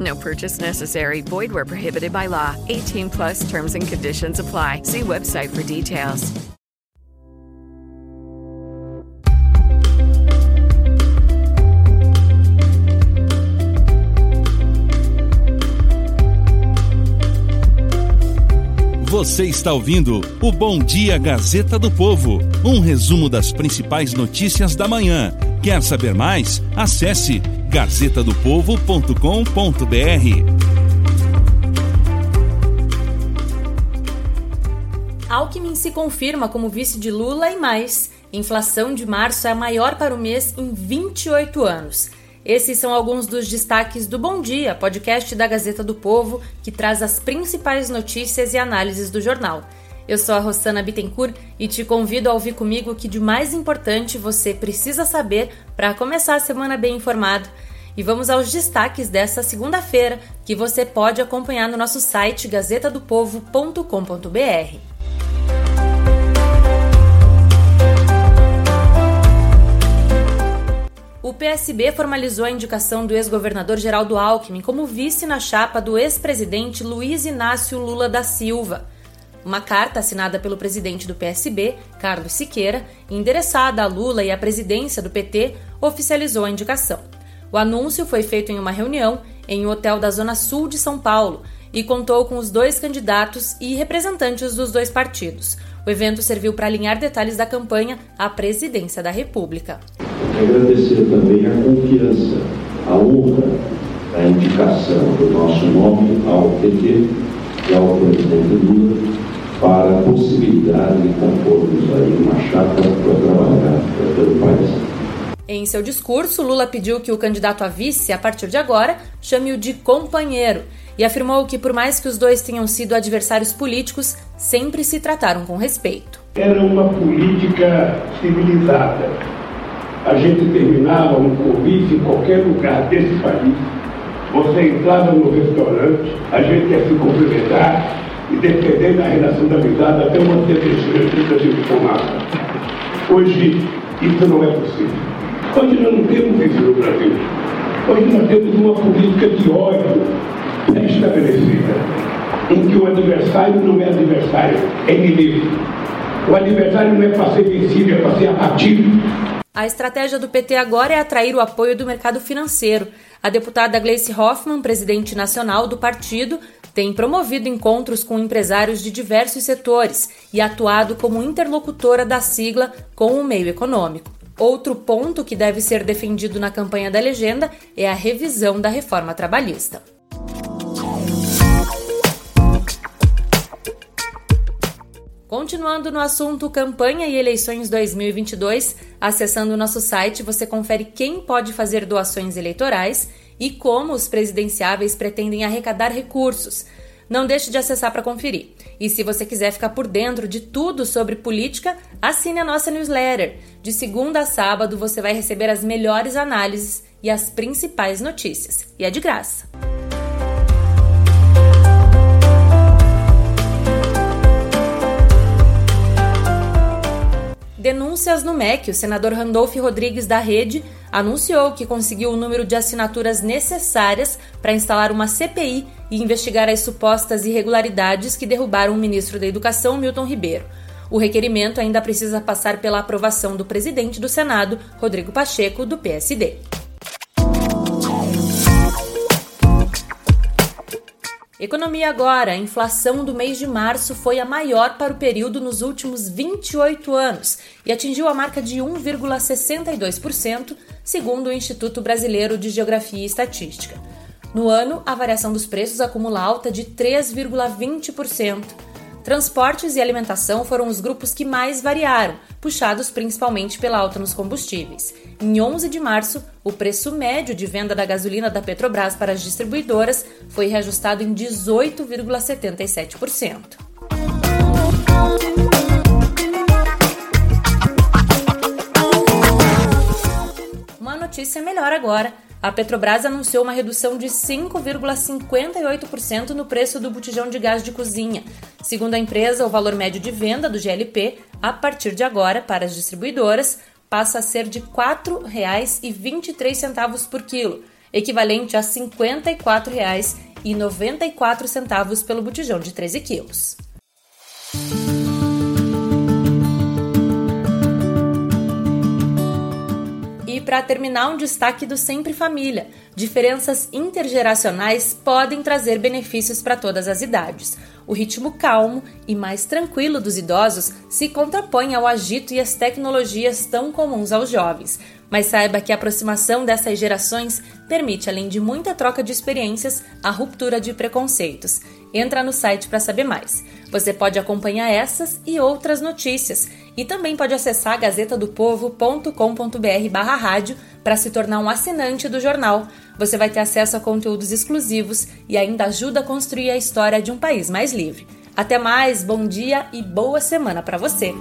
No purchase necessary. Void where prohibited by law. 18 plus terms and conditions apply. See website for details. Você está ouvindo o Bom Dia Gazeta do Povo, um resumo das principais notícias da manhã. Quer saber mais? Acesse gazetadopovo.com.br. Alckmin se confirma como vice de Lula e mais. Inflação de março é a maior para o mês em 28 anos. Esses são alguns dos destaques do Bom Dia, podcast da Gazeta do Povo, que traz as principais notícias e análises do jornal. Eu sou a Rossana Bittencourt e te convido a ouvir comigo o que de mais importante você precisa saber para começar a semana bem informado. E vamos aos destaques dessa segunda-feira, que você pode acompanhar no nosso site gazetadopovo.com.br. O PSB formalizou a indicação do ex-governador Geraldo Alckmin como vice na chapa do ex-presidente Luiz Inácio Lula da Silva. Uma carta assinada pelo presidente do PSB, Carlos Siqueira, endereçada a Lula e à presidência do PT, oficializou a indicação. O anúncio foi feito em uma reunião em um hotel da Zona Sul de São Paulo e contou com os dois candidatos e representantes dos dois partidos. O evento serviu para alinhar detalhes da campanha à presidência da República. Agradecer também a confiança, a honra da indicação do nosso nome ao PT e ao presidente Lula para a possibilidade de compormos aí uma chapa para trabalhar pelo país. Em seu discurso, Lula pediu que o candidato a vice, a partir de agora, chame-o de companheiro e afirmou que, por mais que os dois tenham sido adversários políticos, sempre se trataram com respeito. Era uma política civilizada. A gente terminava um convite em qualquer lugar desse país. Você entrava no restaurante, a gente ia se cumprimentar e dependendo da relação da até uma terceira a gente. Hoje, isso não é possível. Hoje nós não temos isso no Brasil. Hoje nós temos uma política de ódio estabelecida, em que o adversário não é adversário, é inimigo. O adversário não é para ser vencido, é para ser abatido. A estratégia do PT agora é atrair o apoio do mercado financeiro. A deputada Gleice Hoffmann, presidente nacional do partido, tem promovido encontros com empresários de diversos setores e atuado como interlocutora da sigla com o meio econômico. Outro ponto que deve ser defendido na campanha da legenda é a revisão da reforma trabalhista. Continuando no assunto campanha e eleições 2022, acessando o nosso site você confere quem pode fazer doações eleitorais e como os presidenciáveis pretendem arrecadar recursos. Não deixe de acessar para conferir. E se você quiser ficar por dentro de tudo sobre política, assine a nossa newsletter. De segunda a sábado você vai receber as melhores análises e as principais notícias. E é de graça. Denúncias no MEC. O senador Randolph Rodrigues da Rede anunciou que conseguiu o número de assinaturas necessárias para instalar uma CPI e investigar as supostas irregularidades que derrubaram o ministro da Educação, Milton Ribeiro. O requerimento ainda precisa passar pela aprovação do presidente do Senado, Rodrigo Pacheco, do PSD. Economia agora. A inflação do mês de março foi a maior para o período nos últimos 28 anos e atingiu a marca de 1,62%, segundo o Instituto Brasileiro de Geografia e Estatística. No ano, a variação dos preços acumula alta de 3,20%. Transportes e alimentação foram os grupos que mais variaram, puxados principalmente pela alta nos combustíveis. Em 11 de março, o preço médio de venda da gasolina da Petrobras para as distribuidoras foi reajustado em 18,77%. Uma notícia melhor agora. A Petrobras anunciou uma redução de 5,58% no preço do botijão de gás de cozinha. Segundo a empresa, o valor médio de venda do GLP, a partir de agora, para as distribuidoras, passa a ser de R$ 4,23 por quilo, equivalente a R$ 54,94 pelo botijão de 13 quilos. Para terminar, um destaque do Sempre Família. Diferenças intergeracionais podem trazer benefícios para todas as idades. O ritmo calmo e mais tranquilo dos idosos se contrapõe ao agito e às tecnologias tão comuns aos jovens. Mas saiba que a aproximação dessas gerações permite, além de muita troca de experiências, a ruptura de preconceitos. Entra no site para saber mais. Você pode acompanhar essas e outras notícias e também pode acessar gazetadopovo.com.br barra rádio para se tornar um assinante do jornal. Você vai ter acesso a conteúdos exclusivos e ainda ajuda a construir a história de um país mais livre. Até mais, bom dia e boa semana para você!